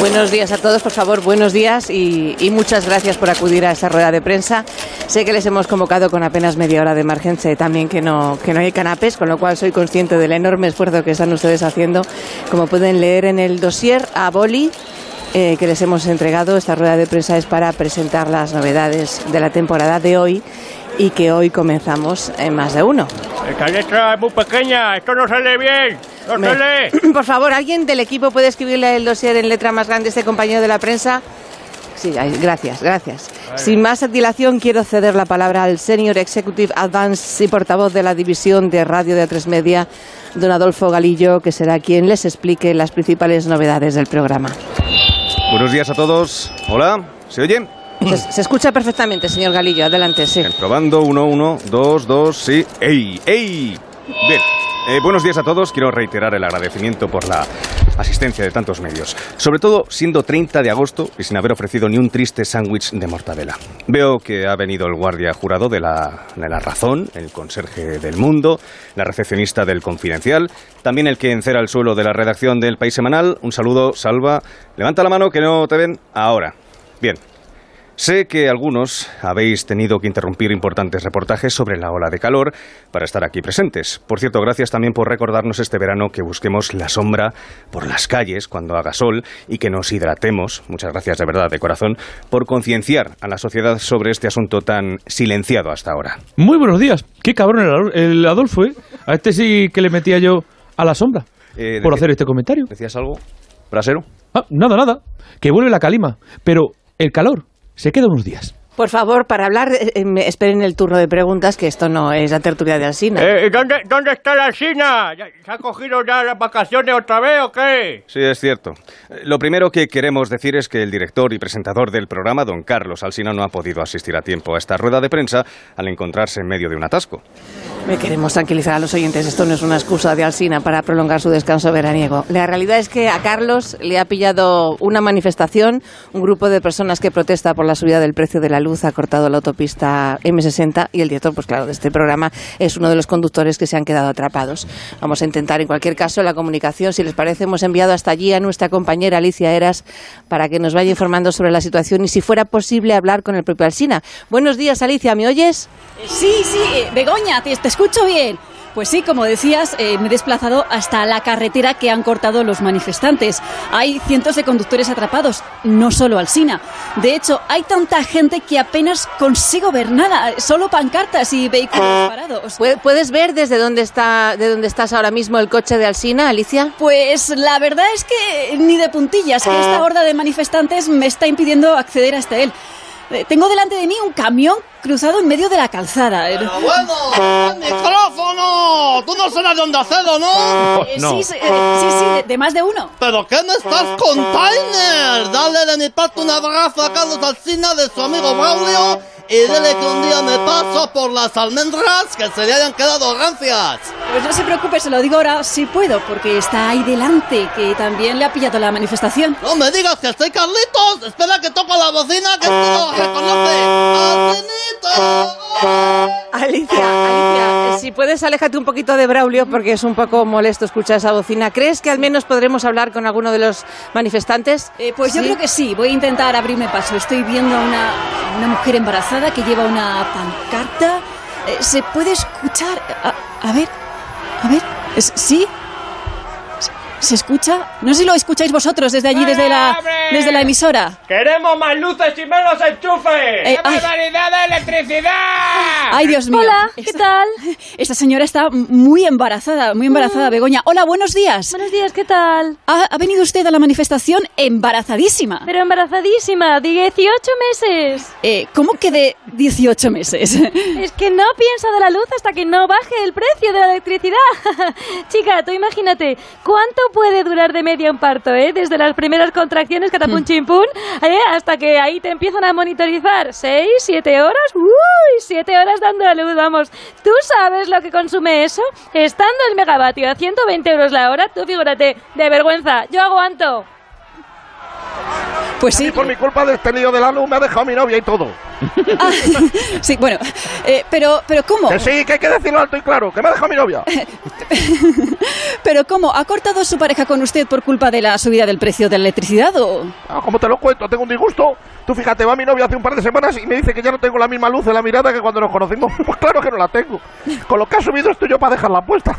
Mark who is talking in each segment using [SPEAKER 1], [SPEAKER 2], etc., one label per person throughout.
[SPEAKER 1] Buenos días a todos, por favor, buenos días y, muchas gracias por acudir a esta rueda de prensa. Sé que les hemos convocado con apenas media hora de margen, sé también que no, que no hay canapés, con lo cual soy consciente del enorme esfuerzo que están ustedes haciendo. Como pueden leer en el dossier a Boli, eh, que les hemos entregado, esta rueda de prensa es para presentar las novedades de la temporada de hoy y que hoy comenzamos en más de uno.
[SPEAKER 2] Esta letra es muy pequeña, esto no sale bien, no sale.
[SPEAKER 1] Por favor, ¿alguien del equipo puede escribirle el dossier en letra más grande a este compañero de la prensa? Sí, gracias, gracias. Sin más dilación, quiero ceder la palabra al Senior Executive Advance y portavoz de la división de radio de A3 Media, don Adolfo Galillo, que será quien les explique las principales novedades del programa.
[SPEAKER 3] Buenos días a todos. Hola, ¿se oye?
[SPEAKER 1] Se, escucha perfectamente, señor Galillo. Adelante, sí.
[SPEAKER 3] probando, uno, uno, dos, dos, sí. ¡Ey! ¡Ey! Bien. Eh, buenos días a todos. Quiero reiterar el agradecimiento por la asistencia de tantos medios. Sobre todo siendo 30 de agosto y sin haber ofrecido ni un triste sándwich de mortadela. Veo que ha venido el guardia jurado de la, de la Razón, el conserje del Mundo, la recepcionista del Confidencial, también el que encera el suelo de la redacción del País Semanal. Un saludo, Salva. Levanta la mano que no te ven ahora. Bien, Sé que algunos habéis tenido que interrumpir importantes reportajes sobre la ola de calor para estar aquí presentes. Por cierto, gracias también por recordarnos este verano que busquemos la sombra por las calles cuando haga sol y que nos hidratemos. Muchas gracias de verdad, de corazón, por concienciar a la sociedad sobre este asunto tan silenciado hasta ahora.
[SPEAKER 4] Muy buenos días. Qué cabrón el Adolfo, ¿eh? A este sí que le metía yo a la sombra eh, por hacer este comentario.
[SPEAKER 3] ¿Decías algo? ¿Brasero?
[SPEAKER 4] Ah, nada, nada. Que vuelve la calima. Pero el calor se queda unos días.
[SPEAKER 1] Por favor, para hablar, eh, eh, esperen el turno de preguntas, que esto no es la tertulia de Alsina.
[SPEAKER 2] Eh, ¿dónde, ¿Dónde está la Alsina? ¿Se ha cogido ya las vacaciones otra vez o qué?
[SPEAKER 3] Sí, es cierto. Lo primero que queremos decir es que el director y presentador del programa, don Carlos Alsina, no ha podido asistir a tiempo a esta rueda de prensa al encontrarse en medio de un atasco.
[SPEAKER 1] Me queremos tranquilizar a los oyentes. Esto no es una excusa de Alsina para prolongar su descanso veraniego. La realidad es que a Carlos le ha pillado una manifestación. Un grupo de personas que protesta por la subida del precio de la luz ha cortado la autopista M60 y el director, pues claro, de este programa es uno de los conductores que se han quedado atrapados. Vamos a intentar, en cualquier caso, la comunicación. Si les parece, hemos enviado hasta allí a nuestra compañera Alicia Eras para que nos vaya informando sobre la situación y si fuera posible hablar con el propio Alsina. Buenos días, Alicia, ¿me oyes?
[SPEAKER 5] Sí, sí, Begoña, te, te escucho bien. Pues sí, como decías, eh, me he desplazado hasta la carretera que han cortado los manifestantes. Hay cientos de conductores atrapados, no solo Alsina. De hecho, hay tanta gente que apenas consigo ver nada, solo pancartas y vehículos parados.
[SPEAKER 1] ¿Puedes ver desde dónde está, de dónde estás ahora mismo el coche de Alsina, Alicia?
[SPEAKER 5] Pues la verdad es que ni de puntillas, que esta horda de manifestantes me está impidiendo acceder hasta él. Eh, tengo delante de mí un camión cruzado en medio de la calzada.
[SPEAKER 6] Pero bueno, micrófono. Tú no serás de Onda Cero, ¿no?
[SPEAKER 5] Eh, sí, sí, eh, sí, sí de, más de uno.
[SPEAKER 6] ¿Pero qué me estás container? Dale de mi parte un abrazo a Carlos Alcina de su amigo Braulio y dile que un día me paso por las almendras que se le hayan quedado rancias.
[SPEAKER 5] Pues no se preocupe, se lo digo ahora si puedo, porque está ahí delante, que también le ha pillado la manifestación.
[SPEAKER 6] No me digas que estoy Carlitos. Espera que toco la bocina que esto reconoce.
[SPEAKER 1] Alicia, Alicia, si puedes aléjate un poquito de Braulio porque es un poco molesto escuchar esa bocina. ¿Crees que al menos podremos hablar con alguno de los manifestantes?
[SPEAKER 5] Eh, pues yo creo que sí. Voy a intentar abrirme paso. Estoy viendo a una, una mujer embarazada que lleva una pancarta. Eh, ¿Se puede escuchar? A, ver, a ver, ¿sí? ¿Se escucha? No sé si lo escucháis vosotros desde allí, desde la, desde la emisora.
[SPEAKER 2] ¡Queremos más luces y menos enchufes! Eh, ¡Qué variedad de electricidad!
[SPEAKER 5] ¡Ay, Dios mío!
[SPEAKER 7] Hola, ¿qué tal?
[SPEAKER 5] Esta señora está muy embarazada, muy embarazada, mm. Begoña. Hola, buenos días.
[SPEAKER 7] Buenos días, ¿qué tal?
[SPEAKER 5] Ha, venido usted a la manifestación embarazadísima.
[SPEAKER 7] Pero embarazadísima, de 18 meses.
[SPEAKER 5] Eh, ¿Cómo que de 18 meses?
[SPEAKER 7] Es que no piensa de la luz hasta que no baje el precio de la electricidad. Chica, tú imagínate, ¿cuánto puede durar de media un parto, ¿eh? Desde las primeras contracciones, catapum hmm. chimpún, ¿eh? hasta que ahí te empiezan a monitorizar. ¿Seis, siete horas? ¡Uy! Siete horas dando la luz, vamos. ¿Tú sabes lo que consume eso? Estando el megavatio a 120 euros la hora, tú figúrate, de vergüenza, yo aguanto.
[SPEAKER 5] Pues sí.
[SPEAKER 8] por mi culpa de este lío de la luz me ha dejado mi novia y todo.
[SPEAKER 5] Ah, sí, bueno, eh, pero, pero ¿cómo?
[SPEAKER 8] Que sí, que hay que decirlo alto y claro, que me ha dejado mi novia.
[SPEAKER 5] pero ¿cómo? ¿Ha cortado su pareja con usted por culpa de la subida del precio de la electricidad o...?
[SPEAKER 8] Ah, como te lo cuento, tengo un disgusto. Tú fíjate, va mi novia hace un par de semanas y me dice que ya no tengo la misma luz en la mirada que cuando nos conocimos. Pues claro que no la tengo. Con lo que ha subido esto yo para dejarla puesta.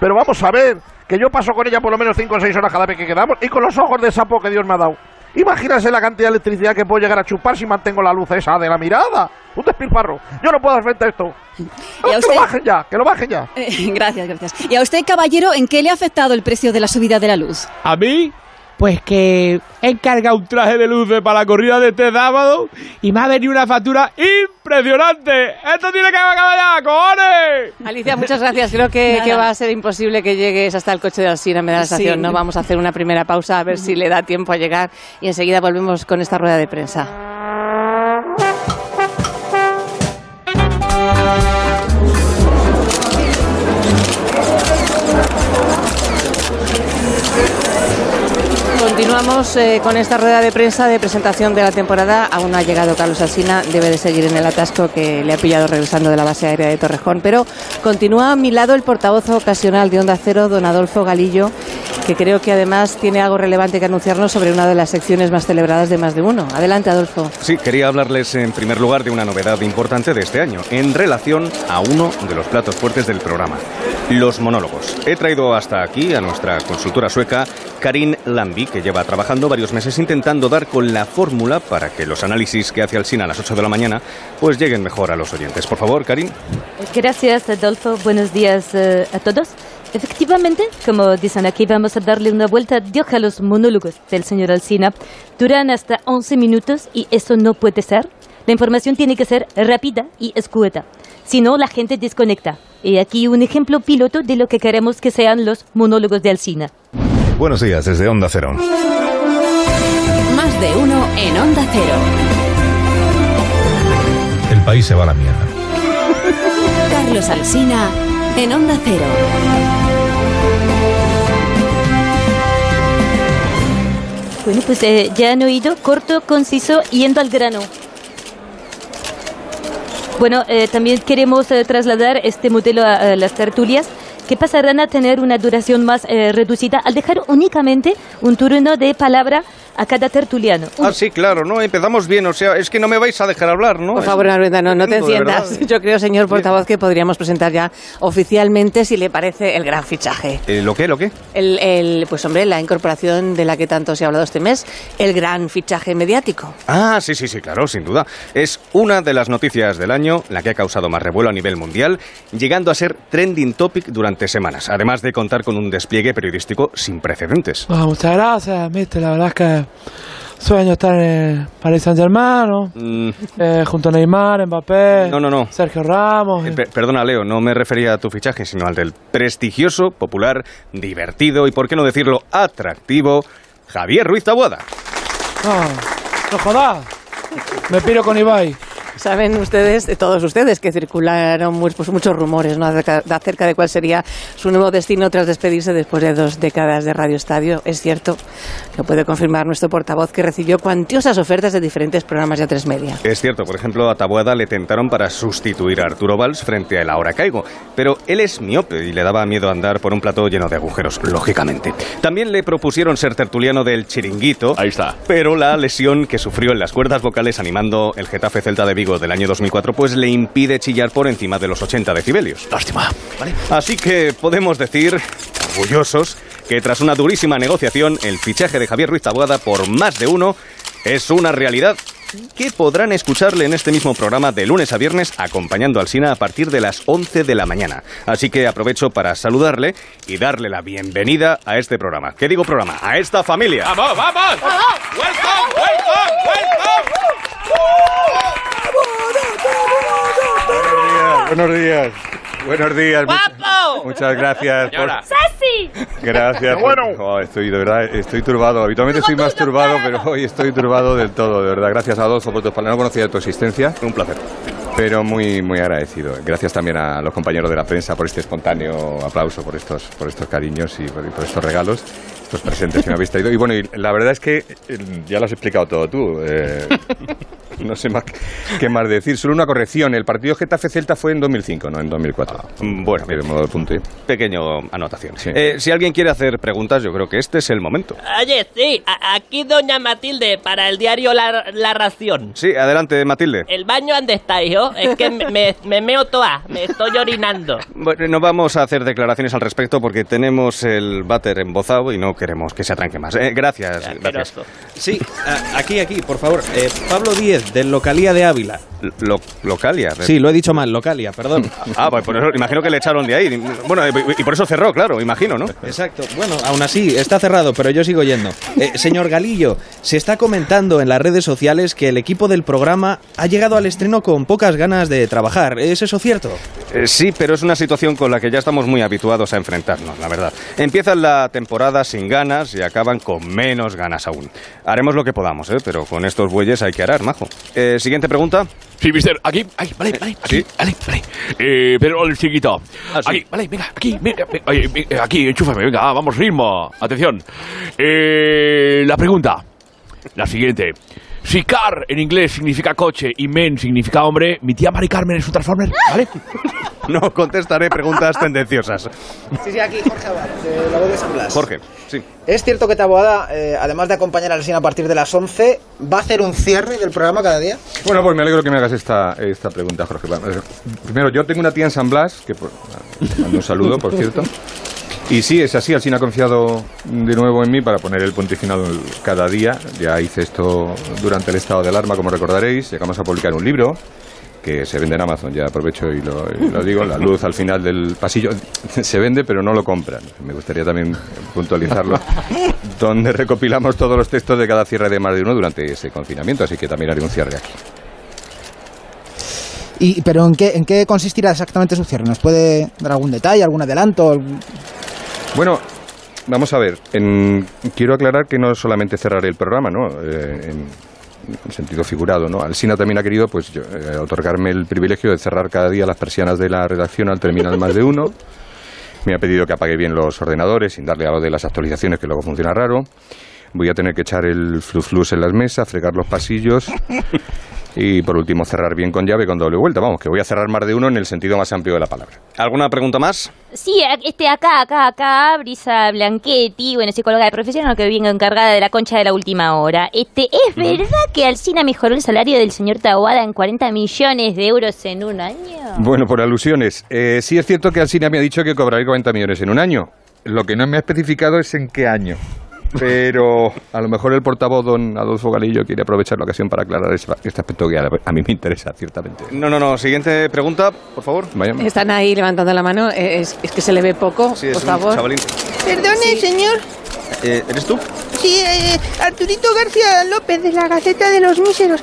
[SPEAKER 8] Pero vamos a ver, que yo paso con ella por lo menos 5 o 6 horas cada vez que quedamos y con los ojos de sapo que Dios me ha dado. Imagínase la cantidad de electricidad que puedo llegar a chupar si mantengo la luz esa de la mirada. Un despilfarro. Yo no puedo hacer frente a esto. Que lo bajen ya, que lo bajen ya.
[SPEAKER 5] Eh, gracias, gracias. ¿Y a usted, caballero, en qué le ha afectado el precio de la subida de la luz?
[SPEAKER 4] ¿A mí? Pues que he encargado un traje de luces para la corrida de este sábado y me ha venido una factura impresionante. ¡Esto tiene que acabar ya, cojones!
[SPEAKER 1] Alicia, muchas gracias. Creo que, va a ser imposible que llegues hasta el coche de Alcina, me da la sensación. ¿no? Vamos a hacer una primera pausa a ver si le da tiempo a llegar y enseguida volvemos con esta rueda de prensa. Eh, con esta rueda de prensa de presentación de la temporada. Aún no ha llegado Carlos Alsina, debe de seguir en el atasco que le ha pillado regresando de la base aérea de Torrejón. Pero continúa a mi lado el portavoz ocasional de Onda Cero, don Adolfo Galillo, que creo que además tiene algo relevante que anunciarnos sobre una de las secciones más celebradas de más de uno. Adelante, Adolfo.
[SPEAKER 3] Sí, quería hablarles en primer lugar de una novedad importante de este año, en relación a uno de los platos fuertes del programa, los monólogos. He traído hasta aquí a nuestra consultora sueca, Karin Lambi, que lleva trabajando varios meses intentando dar con la fórmula para que los análisis que hace Alsina a las 8 de la mañana pues lleguen mejor a los oyentes. Por favor, Karin.
[SPEAKER 7] Gracias, Adolfo. Buenos días eh, a todos. Efectivamente, como dicen aquí, vamos a darle una vuelta de hoja a los monólogos del señor Alsina. Duran hasta 11 minutos y eso no puede ser. La información tiene que ser rápida y escueta. Si no, la gente desconecta. Y aquí un ejemplo piloto de lo que queremos que sean los monólogos de Alsina.
[SPEAKER 9] Buenos días desde Onda Cero.
[SPEAKER 10] Más de uno en Onda Cero.
[SPEAKER 9] El país se va a la mierda.
[SPEAKER 10] Carlos Alsina en Onda Cero.
[SPEAKER 7] Bueno, pues eh, ya han oído, corto, conciso, yendo al grano. Bueno, eh, también queremos eh, trasladar este modelo a las tertulias que pasarán a tener una duración más eh, reducida al dejar únicamente un turno de palabra a cada tertuliano.
[SPEAKER 3] Ah, sí, claro, ¿no? Empezamos bien, o sea, es que no me vais a dejar hablar, ¿no?
[SPEAKER 1] Por favor, no, no te enciendas. Yo creo, señor portavoz, que podríamos presentar ya oficialmente, si le parece, el gran fichaje.
[SPEAKER 3] Eh, ¿Lo qué, lo qué?
[SPEAKER 1] El, el, pues hombre, la incorporación de la que tanto se ha hablado este mes, el gran fichaje mediático.
[SPEAKER 3] Ah, sí, sí, sí, claro, sin duda. Es una de las noticias del año, la que ha causado más revuelo a nivel mundial, llegando a ser trending topic durante semanas, además de contar con un despliegue periodístico sin precedentes.
[SPEAKER 11] Ah, muchas gracias, mister, la verdad es que Sueño estar en Paris Saint Germain, ¿no? Mm. Eh, junto a Neymar, Mbappé,
[SPEAKER 3] no, no, no.
[SPEAKER 11] Sergio Ramos.
[SPEAKER 3] Eh, perdona, Leo, no me refería a tu fichaje, sino al del prestigioso, popular, divertido y, por qué no decirlo, atractivo, Javier Ruiz Tabuada.
[SPEAKER 11] No, no jodas. Me piro con Ibai.
[SPEAKER 1] Saben ustedes, todos ustedes, que circularon pues, muchos rumores ¿no? acerca de cuál sería su nuevo destino tras despedirse después de dos décadas de Radio Estadio. Es cierto, lo puede confirmar nuestro portavoz, que recibió cuantiosas ofertas de diferentes programas de A3 Media.
[SPEAKER 3] Es cierto, por ejemplo, a Taboada le tentaron para sustituir a Arturo Valls frente a El Ahora Caigo, pero él es miope y le daba miedo andar por un plató lleno de agujeros, lógicamente. También le propusieron ser tertuliano del Chiringuito.
[SPEAKER 9] Ahí está.
[SPEAKER 3] Pero la lesión que sufrió en las cuerdas vocales animando el Getafe Celta de Vigo del año 2004 pues le impide chillar por encima de los 80 decibelios.
[SPEAKER 9] Lástima.
[SPEAKER 3] Así que podemos decir, orgullosos, que tras una durísima negociación, el fichaje de Javier Ruiz Taboada por más de uno es una realidad que podrán escucharle en este mismo programa de lunes a viernes acompañando al Sina a partir de las 11 de la mañana. Así que aprovecho para saludarle y darle la bienvenida a este programa. ¿Qué digo programa? A esta familia.
[SPEAKER 12] ¡Vamos, vamos! ¡Welcome, welcome, welcome!
[SPEAKER 13] Buenos días. Buenos días.
[SPEAKER 12] ¡Guapo!
[SPEAKER 13] Muchas gracias.
[SPEAKER 12] Por...
[SPEAKER 13] Gracias. bueno! estoy de verdad, estoy turbado. Habitualmente estoy más turbado, pero hoy estoy turbado del todo, de verdad. Gracias a Adolfo por tu palabras. No conocía tu existencia.
[SPEAKER 3] Un placer.
[SPEAKER 13] Pero muy, muy agradecido. Gracias también a los compañeros de la prensa por este espontáneo aplauso, por estos, por estos cariños y por estos regalos. estos presentes que me habéis traído. Y bueno, y la verdad es que eh, ya lo has explicado todo tú. eh, no sé más qué más decir. Solo una corrección. El partido Getafe-Celta fue en 2005, no en 2004.
[SPEAKER 3] bueno,
[SPEAKER 13] de modo de punto.
[SPEAKER 3] Pequeño anotación. Eh, si alguien quiere hacer preguntas, yo creo que este es el momento.
[SPEAKER 12] Oye, sí, a- aquí doña Matilde para el diario La, La Ración.
[SPEAKER 3] Sí, adelante, Matilde.
[SPEAKER 12] ¿El baño dónde está, hijo? Es que me, me, me meo toda, me estoy orinando.
[SPEAKER 3] Bueno, no vamos a hacer declaraciones al respecto porque tenemos el váter embozado y no queremos que se atranque más. Eh, gracias, gracias.
[SPEAKER 14] Sí, aquí, aquí, por favor. Eh, Pablo Díez, del Localía de Ávila.
[SPEAKER 3] Lo- ¿Localia?
[SPEAKER 14] Sí, lo he dicho mal, Localia, perdón.
[SPEAKER 3] Ah, pues por eso, imagino que le echaron de ahí. Bueno, y por eso cerró, claro, imagino, ¿no?
[SPEAKER 14] Exacto. Bueno, aún así, está cerrado, pero yo sigo yendo. Eh, señor Galillo, se está comentando en las redes sociales que el equipo del programa ha llegado al estreno con pocas ganas de trabajar. ¿Es eso cierto?
[SPEAKER 3] Eh, sí, pero es una situación con la que ya estamos muy habituados a enfrentarnos, la verdad. Empiezan la temporada sin ganas y acaban con menos ganas aún. Haremos lo que podamos, ¿eh? pero con estos bueyes hay que arar, majo. Eh, Siguiente pregunta.
[SPEAKER 15] Sí, mister, aquí, ahí, vale, vale, aquí, vale, vale. Eh, pero el chiquito. Aquí, vale, venga, aquí, venga, venga, venga, aquí, enchúfame, venga, ah, vamos, ritmo. Atención. Eh, la pregunta, la siguiente. Si car en inglés significa coche y men significa hombre, ¿mi tía Mari Carmen es un transformer? ¿Vale?
[SPEAKER 3] No contestaré preguntas tendenciosas.
[SPEAKER 16] Sí, sí, aquí Jorge Abad, de la voz de San Blas.
[SPEAKER 3] Jorge, sí.
[SPEAKER 16] Es cierto que Taboada, eh, además de acompañar a Alsina a partir de las 11, va a hacer un cierre del programa cada día.
[SPEAKER 13] Bueno, pues me alegro que me hagas esta, esta pregunta, Jorge. Eh, Primero, yo tengo una tía en San Blas, que por, le mando un saludo, por cierto. Y sí, es así, Alsina ha confiado de nuevo en mí para poner el punto final cada día. Ya hice esto durante el estado de alarma, como recordaréis. Llegamos a publicar un libro que se vende en Amazon, ya aprovecho y lo, y lo digo, la luz al final del pasillo se vende pero no lo compran. Me gustaría también puntualizarlo, donde recopilamos todos los textos de cada cierre de más de uno durante ese confinamiento, así que también haré un cierre aquí.
[SPEAKER 16] Y, ¿Pero ¿en qué, en qué consistirá exactamente su cierre? ¿Nos puede dar algún detalle, algún adelanto?
[SPEAKER 13] Bueno, vamos a ver. en- quiero aclarar que no solamente cerraré el programa, ¿no? Eh, en, en sentido figurado, ¿no? Alsina también ha querido, pues, eh, otorgarme el privilegio de cerrar cada día las persianas de la redacción al terminar más de uno. Me ha pedido que apague bien los ordenadores sin darle a lo de las actualizaciones, que luego funciona raro. Voy a tener que echar el flus en las mesas, fregar los pasillos y, por último, cerrar bien con llave con doble vuelta. Vamos, que voy a cerrar más de uno en el sentido más amplio de la palabra.
[SPEAKER 3] ¿Alguna pregunta más?
[SPEAKER 17] Sí, este acá, acá, acá, Brisa Blanchetti, bueno, psicóloga de profesión, lo que vengo encargada de la concha de la última hora. Este, ¿es verdad que Alcina mejoró el salario del señor Taboada en 40 millones de euros en un año?
[SPEAKER 13] Bueno, por alusiones. Eh, sí es cierto que Alsina me ha dicho que cobraré 40 millones en un año. Lo que no me ha especificado es en qué año. Pero a lo mejor el portavoz, don Adolfo Galillo, quiere aprovechar la ocasión para aclarar este aspecto que a, mí me interesa, ciertamente.
[SPEAKER 3] No, no, no. Siguiente pregunta, por favor.
[SPEAKER 13] Vaya.
[SPEAKER 1] Están ahí levantando la mano. eh, Es, es que se le ve poco,
[SPEAKER 3] Sí, es
[SPEAKER 1] por
[SPEAKER 3] un
[SPEAKER 1] favor.
[SPEAKER 3] chavalín.
[SPEAKER 9] Perdone, señor.
[SPEAKER 3] Eh, ¿Eres tú?
[SPEAKER 9] Sí, eh, Arturito García López de la Gaceta de los Míseros.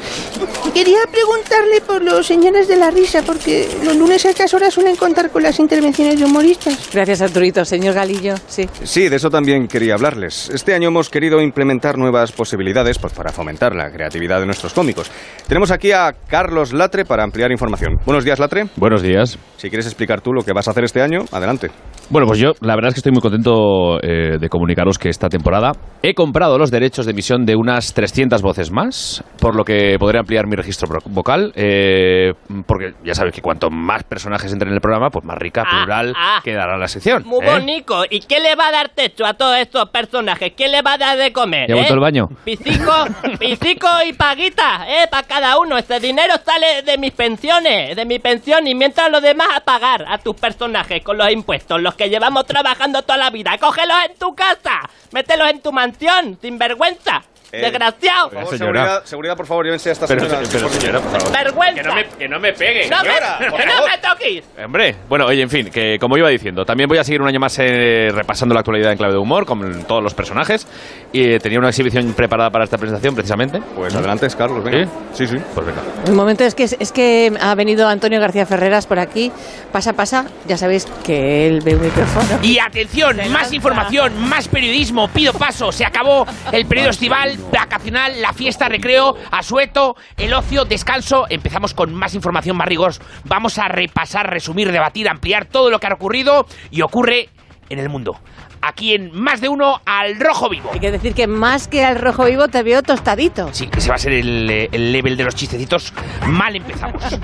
[SPEAKER 9] Quería preguntarle por los señores de la risa, porque los lunes a estas horas suelen contar con las intervenciones de humoristas.
[SPEAKER 1] Gracias, Arturito. Señor Galillo, sí.
[SPEAKER 3] Sí, de eso también quería hablarles. Este año hemos querido implementar nuevas posibilidades pues, para fomentar la creatividad de nuestros cómicos. Tenemos aquí a Carlos Latre para ampliar información. Buenos días, Latre.
[SPEAKER 18] Buenos días.
[SPEAKER 3] Si quieres explicar tú lo que vas a hacer este año, adelante.
[SPEAKER 18] Bueno, pues yo la verdad es que estoy muy contento eh, de comunicaros que esta temporada he comprado los derechos de emisión de unas 300 voces más, por lo que podré ampliar mi registro vocal, eh, porque ya sabéis que cuanto más personajes entren en el programa, pues más rica, plural
[SPEAKER 12] ah.
[SPEAKER 18] quedará la sección.
[SPEAKER 12] Muy
[SPEAKER 18] ¿eh?
[SPEAKER 12] bonito. ¿Y qué le va a dar techo a todos estos personajes? ¿Qué le va a dar de comer?
[SPEAKER 18] ¿Ya vuelto
[SPEAKER 12] eh?
[SPEAKER 18] al baño?
[SPEAKER 12] Pisico, pisico y paguita, ¿eh? Para cada uno. Ese dinero sale de mis pensiones, de mi pensión, y mientras los demás a pagar a tus personajes con los impuestos, los que llevamos trabajando toda la vida. Cógelos en tu casa, mételos en tu mansión, sin vergüenza.
[SPEAKER 3] Eh,
[SPEAKER 12] Desgraciado.
[SPEAKER 3] Por favor, seguridad, seguridad, por favor, llévense a esta
[SPEAKER 18] Pero,
[SPEAKER 3] señora.
[SPEAKER 18] pero, señora, por favor.
[SPEAKER 12] Vergüenza.
[SPEAKER 18] Que no me, que no me pegue.
[SPEAKER 12] No me,
[SPEAKER 18] señora, por
[SPEAKER 12] que no
[SPEAKER 18] favor.
[SPEAKER 12] me toques.
[SPEAKER 18] Hombre, bueno, oye, en fin, que como iba diciendo, también voy a seguir un año más eh, repasando la actualidad en clave de humor, con todos los personajes. Y eh, tenía una exhibición preparada para esta presentación, precisamente.
[SPEAKER 3] Pues adelante, Carlos, venga.
[SPEAKER 18] Sí, sí. Pues venga.
[SPEAKER 1] Un momento, es que, es que ha venido Antonio García Ferreras por aquí. Pasa, pasa. Ya sabéis que él ve un micrófono.
[SPEAKER 4] Y atención, más información, más periodismo, pido paso. Se acabó el periodo estival, vacacional, la fiesta, recreo, asueto, el ocio, descanso. Empezamos con más información, más rigor. Vamos a repasar, resumir, debatir, ampliar todo lo que ha ocurrido y ocurre
[SPEAKER 19] en el mundo. Aquí en más de uno al rojo vivo.
[SPEAKER 1] Hay que decir que más que al rojo vivo te veo tostadito.
[SPEAKER 19] Sí, ese va a ser el, eh, el level de los chistecitos. Mal empezamos.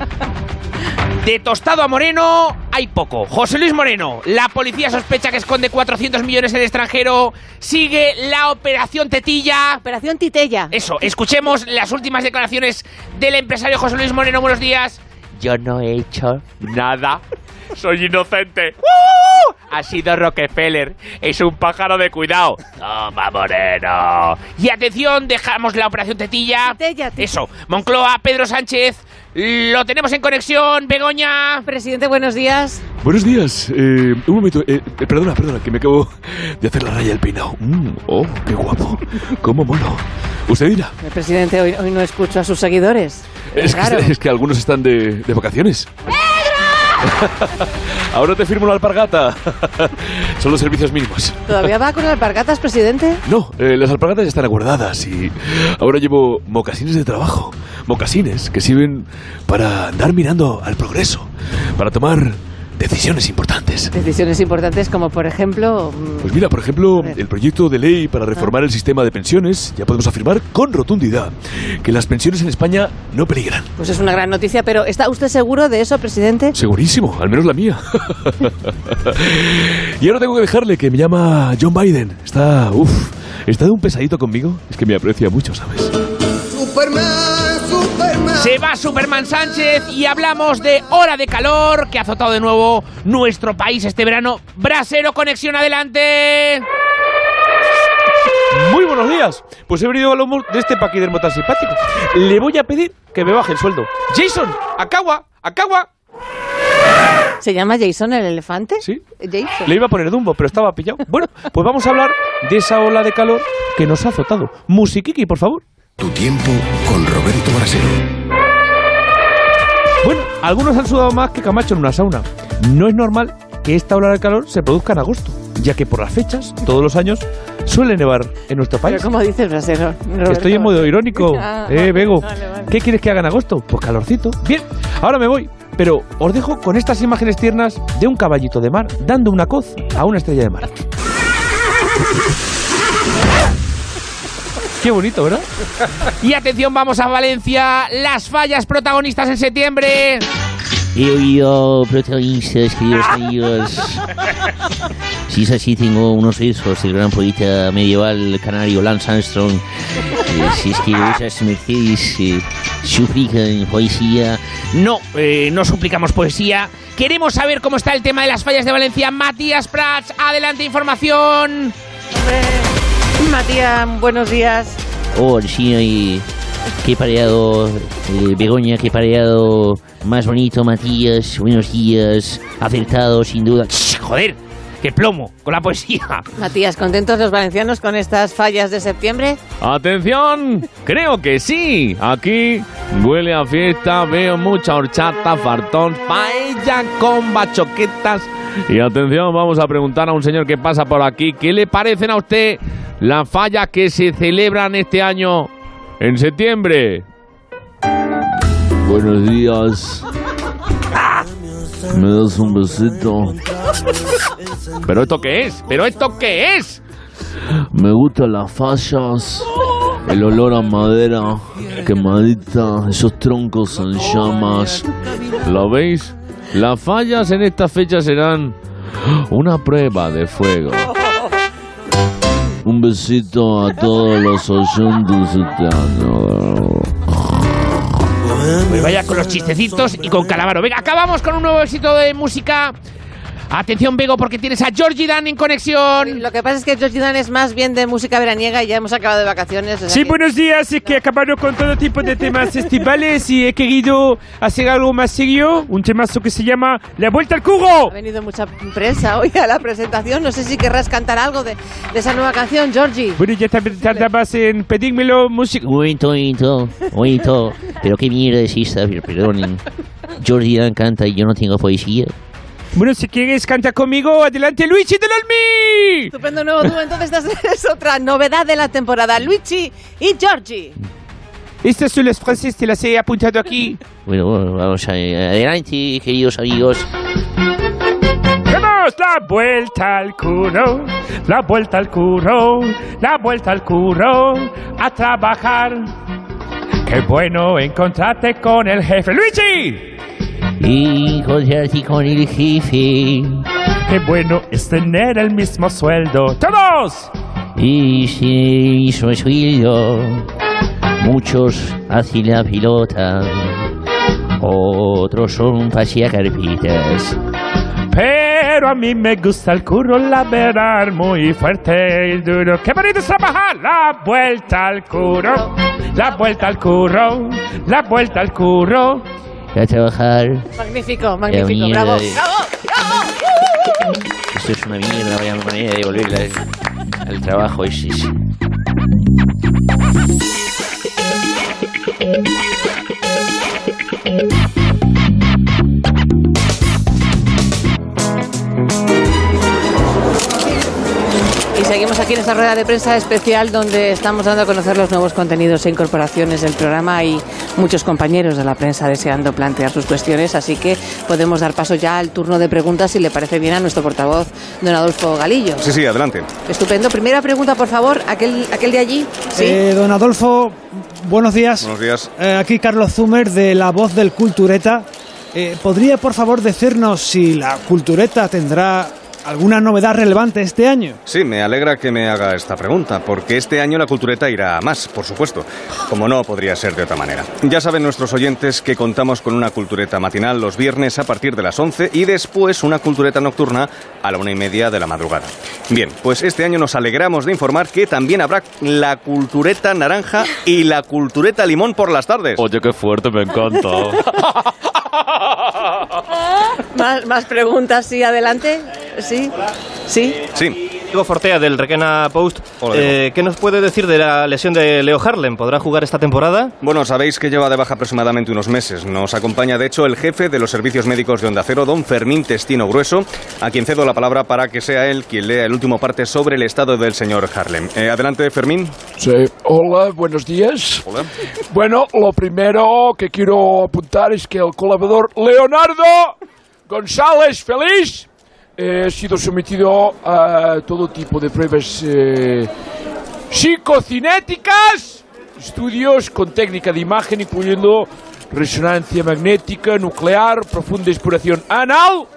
[SPEAKER 19] De tostado a moreno hay poco. José Luis Moreno, la policía sospecha que esconde 400 millones en el extranjero. Sigue la operación Tetilla.
[SPEAKER 1] Operación Titella.
[SPEAKER 19] Eso, escuchemos las últimas declaraciones del empresario José Luis Moreno. Buenos días. Yo no he hecho nada. Soy inocente. ¡Uh! Ha sido Rockefeller. Es un pájaro de cuidado. Toma, Moreno. Y atención, dejamos la operación Tetilla. Eso. Moncloa, Pedro Sánchez. Lo tenemos en conexión, Begoña.
[SPEAKER 1] Presidente, buenos días.
[SPEAKER 15] Buenos días. Eh, un momento. eh, eh, perdona, perdona, que me acabo de hacer la raya del peinado. Mm, oh, qué guapo. Cómo mono. ¿Usted dirá?
[SPEAKER 1] El presidente hoy, hoy no escucho a sus seguidores.
[SPEAKER 15] Es que,
[SPEAKER 1] Claro.
[SPEAKER 15] es que algunos están de, de vacaciones. Ahora te firmo la alpargata. Son los servicios mínimos.
[SPEAKER 1] ¿Todavía va con alpargatas, presidente?
[SPEAKER 15] No, eh, las alpargatas están aguardadas y ahora llevo mocasines de trabajo. Mocasines que sirven para andar mirando al progreso, para tomar decisiones importantes.
[SPEAKER 1] Decisiones importantes como, por ejemplo... mm,
[SPEAKER 15] Pues mira, por ejemplo, el proyecto de ley para reformar el sistema de pensiones, ya podemos afirmar con rotundidad que las pensiones en España no peligran.
[SPEAKER 1] Pues es una gran noticia, pero ¿está usted seguro de eso, presidente?
[SPEAKER 15] Segurísimo, al menos la mía. y ahora tengo que dejarle que me llama John Biden. Está, uff, está de un pesadito conmigo. Es que me aprecia mucho, ¿sabes?
[SPEAKER 19] Superman. Se va Superman Sánchez y hablamos de hora de calor que ha azotado de nuevo nuestro país este verano. Brasero, conexión adelante.
[SPEAKER 4] Muy buenos días. Pues he venido al lomo de este paquidermo tan simpático. Le voy a pedir que me baje el sueldo. Jason, Acagua, Acagua.
[SPEAKER 1] ¿Se llama Jason el elefante?
[SPEAKER 4] Sí.
[SPEAKER 1] Jason.
[SPEAKER 4] Le iba a poner Dumbo, pero estaba pillado. Bueno, pues vamos a hablar de esa ola de calor que nos ha azotado. Musiquiqui, por favor.
[SPEAKER 20] Tu tiempo con Roberto Brasero.
[SPEAKER 4] Algunos han sudado más que Camacho en una sauna. No es normal que esta ola de calor se produzca en agosto, ya que por las fechas, todos los años, suele nevar en nuestro país.
[SPEAKER 1] Pero ¿cómo dices, brasero? Roberto?
[SPEAKER 4] Estoy en modo irónico.
[SPEAKER 1] Ah,
[SPEAKER 4] eh, Bego.
[SPEAKER 1] vale, vale.
[SPEAKER 4] ¿Qué quieres que haga en agosto? Pues calorcito. Bien, ahora me voy. Pero os dejo con estas imágenes tiernas de un caballito de mar dando una coz a una estrella de mar. Qué bonito, ¿verdad?
[SPEAKER 19] Y atención, vamos a Valencia. Las fallas protagonistas en septiembre.
[SPEAKER 21] He oído protagonistas, queridos amigos. Si es así, tengo unos versos del gran poeta medieval canario Lance Armstrong. Eh, si es que esas mercedes eh, suplican poesía.
[SPEAKER 19] No, eh, no suplicamos poesía. Queremos saber cómo está el tema de las fallas de Valencia. Matías Prats, adelante información.
[SPEAKER 1] Matías, buenos días.
[SPEAKER 21] Oh, sí, eh, qué pareado, eh, Begoña, qué pareado más bonito, Matías. Buenos días, acertado, sin duda.
[SPEAKER 19] Shh, joder, qué plomo con la poesía.
[SPEAKER 1] Matías, ¿contentos los valencianos con estas fallas de septiembre?
[SPEAKER 18] Atención, creo que sí. Aquí huele a fiesta, veo mucha horchata, fartón, paella con bachoquetas. Y atención, vamos a preguntar a un señor que pasa por aquí, ¿qué le parecen a usted las fallas que se celebran este año en septiembre?
[SPEAKER 22] Buenos días. ¿Me das un besito?
[SPEAKER 18] ¿Pero esto qué es? ¿Pero esto qué es?
[SPEAKER 22] Me gustan las fallas, el olor a madera quemadita, esos troncos en llamas.
[SPEAKER 18] ¿Lo veis? Las fallas en esta fecha serán una prueba de fuego.
[SPEAKER 22] Un besito a todos los oyentes este.
[SPEAKER 19] Pues vaya con los chistecitos y con Calamaro. Venga, acabamos con un nuevo éxito de música. Atención, Bego, porque tienes a Georgie Dan en conexión.
[SPEAKER 1] Lo que pasa es que George Dan es más bien de música veraniega y ya hemos acabado de vacaciones. o sea
[SPEAKER 4] Sí,
[SPEAKER 1] que-
[SPEAKER 4] buenos días. Es que he acabado con todo tipo de temas estivales y he querido hacer algo más serio. Un temazo que se llama La Vuelta al Cubo.
[SPEAKER 1] Ha venido mucha prensa hoy a la presentación. No sé si querrás cantar algo de, de esa nueva canción, Georgie.
[SPEAKER 4] Bueno, ya también tardabas en pedírmelo música.
[SPEAKER 21] Momento, un momento. Pero qué mierda es esta, perdonen. Jordi Dan canta y yo no tengo poesía.
[SPEAKER 4] Bueno, si quieres canta conmigo, adelante Luigi del Olmi.
[SPEAKER 1] Estupendo nuevo dúo. Entonces, esta es otra novedad de la temporada. Luigi y Georgie.
[SPEAKER 4] Estas son las frases, te las he apuntado aquí.
[SPEAKER 21] Bueno, bueno, vamos a, adelante, queridos amigos.
[SPEAKER 4] ¡Vamos! La La vuelta al curro, la vuelta al curro, la vuelta al curro, a trabajar. Qué bueno encontrarte con el jefe. ¡Luigi!
[SPEAKER 21] Y encontrarte con el jefe.
[SPEAKER 4] Qué bueno es tener el mismo sueldo. ¡Todos!
[SPEAKER 21] Y sí, su sueldo. Muchos hacen la pilota. Otros son carpitas.
[SPEAKER 4] Pero a mí me gusta el curro laborar muy fuerte y duro. ¡Qué bonito es trabajar! La vuelta al curro, la vuelta al curro, la vuelta al curro.
[SPEAKER 21] A trabajar.
[SPEAKER 1] Magnífico, magnífico, bravo,
[SPEAKER 21] de-
[SPEAKER 1] bravo.
[SPEAKER 21] Esto es una mierda, vaya manera de al, al trabajo. Es, es-
[SPEAKER 1] Y seguimos aquí en esta rueda de prensa especial donde estamos dando a conocer los nuevos contenidos e incorporaciones del programa y muchos compañeros de la prensa deseando plantear sus cuestiones, así que podemos dar paso ya al turno de preguntas si le parece bien a nuestro portavoz, don Adolfo Galillo.
[SPEAKER 3] Sí, sí, adelante.
[SPEAKER 1] Estupendo. Primera pregunta, por favor, aquel, aquel de allí. Sí.
[SPEAKER 23] Eh, don Adolfo, buenos días.
[SPEAKER 3] Buenos días.
[SPEAKER 23] Eh, aquí Carlos Zumer de La Voz del Cultureta. Eh, ¿Podría, por favor, decirnos si la Cultureta tendrá alguna novedad relevante este año?
[SPEAKER 3] Sí, me alegra que me haga esta pregunta, porque este año la cultureta irá a más, por supuesto, como no podría ser de otra manera. Ya saben nuestros oyentes que contamos con una cultureta matinal los viernes a partir de las 11 y después una cultureta nocturna a la una y media de la madrugada. Bien, pues este año nos alegramos de informar que también habrá la cultureta naranja y la cultureta limón por las tardes.
[SPEAKER 18] Oye, qué fuerte, me encanta.
[SPEAKER 1] Más, más preguntas, sí, adelante. Sí. Sí.
[SPEAKER 3] Sí.
[SPEAKER 24] Diego Fortea del Requena Post. Eh, ¿Qué nos puede decir de la lesión de Leo Harlem? ¿Podrá jugar esta temporada?
[SPEAKER 3] Bueno, sabéis que lleva de baja aproximadamente unos meses. Nos acompaña, de hecho, el jefe de los servicios médicos de Onda Cero, don Fermín Testino Grueso, a quien cedo la palabra para que sea él quien lea el último parte sobre el estado del señor Harlem. Eh, adelante, Fermín.
[SPEAKER 25] Sí, hola, buenos días. Bueno, lo primero que quiero apuntar es que el colaborador Leonardo González Feliz eh, ha sido sometido a todo tipo de pruebas eh, psicocinéticas, estudios con técnica de imagen incluyendo resonancia magnética, nuclear, profunda exploración anal.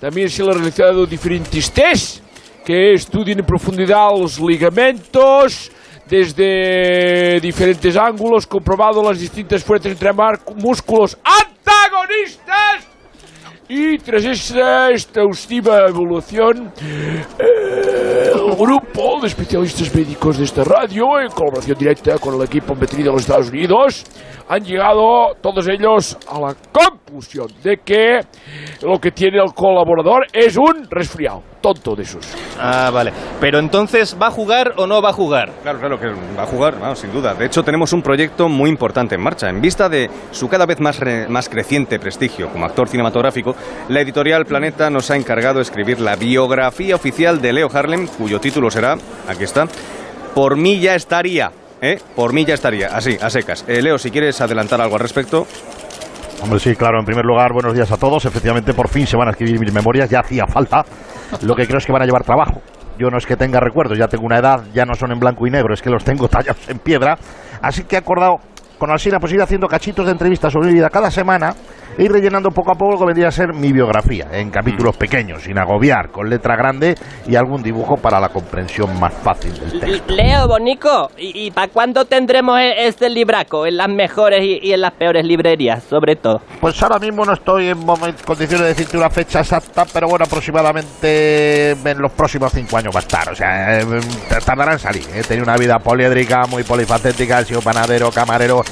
[SPEAKER 25] También se le han realizado diferentes tests que estudian en profundidad los ligamentos desde diferentes ángulos, comprobado las distintas fuerzas entre músculos antagonistas. Y tras esta exhaustiva evaluación, eh, el grupo de especialistas médicos de esta radio, en colaboración directa con el equipo Metri de los Estados Unidos, han llegado todos ellos a la conclusión de que lo que tiene el colaborador es un resfriado, tonto de esos.
[SPEAKER 24] Ah, vale. Pero entonces, ¿va a jugar o no va a jugar?
[SPEAKER 3] Claro, claro que va a jugar, vamos, sin duda. De hecho, tenemos un proyecto muy importante en marcha. En vista de su cada vez más, re- más creciente prestigio como actor cinematográfico, la editorial Planeta nos ha encargado escribir la biografía oficial de Leo Harlem, cuyo título será, aquí está, Por mí ya estaría. ¿Eh? Por mí ya estaría, así, a secas. Eh, Leo, si quieres adelantar algo al respecto.
[SPEAKER 8] Hombre, sí, claro. En primer lugar, buenos días a todos. Efectivamente, por fin se van a escribir mis memorias. Ya hacía falta. Lo que creo es que van a llevar trabajo. Yo no es que tenga recuerdos, ya tengo una edad, ya no son en blanco y negro, es que los tengo tallados en piedra. Así que he acordado con Alsina pues ir haciendo cachitos de entrevistas sobre mi vida cada semana e ir rellenando poco a poco lo que vendría a ser mi biografía, en capítulos pequeños, sin agobiar, con letra grande y algún dibujo para la comprensión más fácil del texto.
[SPEAKER 12] Leo, Bonico, ¿y, y para cuándo tendremos e- este libraco? En las mejores y, y en las peores librerías, sobre todo.
[SPEAKER 8] Pues ahora mismo no estoy en condiciones de decirte una fecha exacta, pero bueno, aproximadamente en los próximos cinco años va a estar. O sea, eh, tardará en salir. He tenido una vida poliédrica, muy polifacética, he sido panadero, camarero,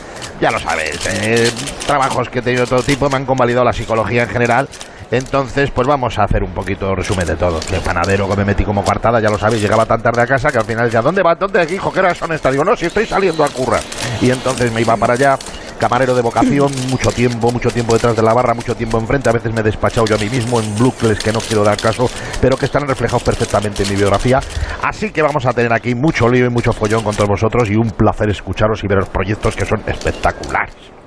[SPEAKER 8] ya lo sabes. eh, trabajos que he tenido todo tipo, me han convalidado la psicología en general. Entonces, pues vamos a hacer un poquito resumen de todo. De panadero que me metí como coartada, ya lo sabéis, llegaba tan tarde a casa que al final decía, ¿dónde vas? ¿Dónde hijo? ¿Qué horas son estas? Digo, no, si estoy saliendo a currar. Y entonces me iba para allá, camarero de vocación, mucho tiempo, mucho tiempo detrás de la barra, mucho tiempo enfrente. A veces me he despachado yo a mí mismo en bucles que no quiero dar caso, pero que están reflejados perfectamente en mi biografía. Así que vamos a tener aquí mucho lío y mucho follón con todos vosotros y un placer escucharos y ver los proyectos que son espectaculares.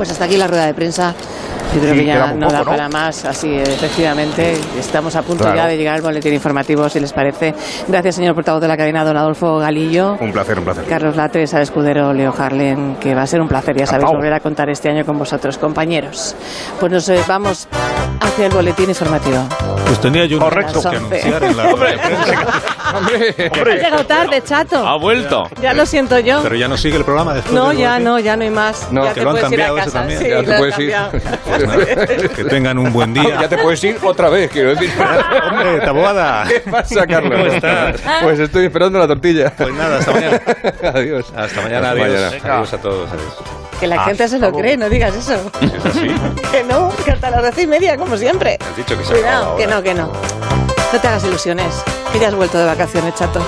[SPEAKER 1] Pues hasta aquí la rueda de prensa Yo creo
[SPEAKER 8] Sí,
[SPEAKER 1] que ya no
[SPEAKER 8] poco,
[SPEAKER 1] da
[SPEAKER 8] ¿no?
[SPEAKER 1] para más, así efectivamente. Estamos a punto
[SPEAKER 8] Claro.
[SPEAKER 1] ya de llegar al boletín informativo, si les parece. Gracias, señor portavoz de la cadena, don Adolfo Galillo.
[SPEAKER 3] Un placer, un placer.
[SPEAKER 1] Carlos Latres, al escudero Leo Harlen, que va a ser un placer, ya sabéis, volver a contar este año con vosotros, compañeros. Pues nos eh, vamos hacia el boletín informativo.
[SPEAKER 26] Pues tenía yo una
[SPEAKER 1] Correcto.
[SPEAKER 26] que anunciar en la rueda de prensa.
[SPEAKER 1] Has llegado tarde, chato.
[SPEAKER 26] Ha vuelto.
[SPEAKER 1] Ya lo siento yo.
[SPEAKER 26] Pero ya no sigue el programa después
[SPEAKER 1] No, ya
[SPEAKER 26] boletín.
[SPEAKER 1] no, ya no hay más.
[SPEAKER 26] No,
[SPEAKER 1] ya
[SPEAKER 26] que
[SPEAKER 1] te
[SPEAKER 26] lo han cambiado
[SPEAKER 1] casa.
[SPEAKER 26] también.
[SPEAKER 1] Sí,
[SPEAKER 26] Ya te puedes ir.
[SPEAKER 1] cambiado.
[SPEAKER 26] Que tengan un buen día.
[SPEAKER 13] Ya te puedes ir otra vez, quiero decir.
[SPEAKER 26] Hombre, Taboada.
[SPEAKER 13] ¿Qué pasa, Carlos?
[SPEAKER 26] ¿Cómo estás?
[SPEAKER 13] Pues estoy esperando la tortilla.
[SPEAKER 26] Pues nada, hasta mañana.
[SPEAKER 13] adiós.
[SPEAKER 26] Hasta mañana,
[SPEAKER 13] Hasta
[SPEAKER 26] adiós.
[SPEAKER 13] mañana.
[SPEAKER 26] Adiós a todos. Adiós.
[SPEAKER 1] Que la gente se lo cree, no digas eso.
[SPEAKER 26] ¿Es así?
[SPEAKER 1] Que no, que hasta las doce y media, como siempre.
[SPEAKER 26] Has dicho que se
[SPEAKER 1] Cuidado, que no, que no. No te hagas ilusiones, que ya has vuelto de vacaciones, chato.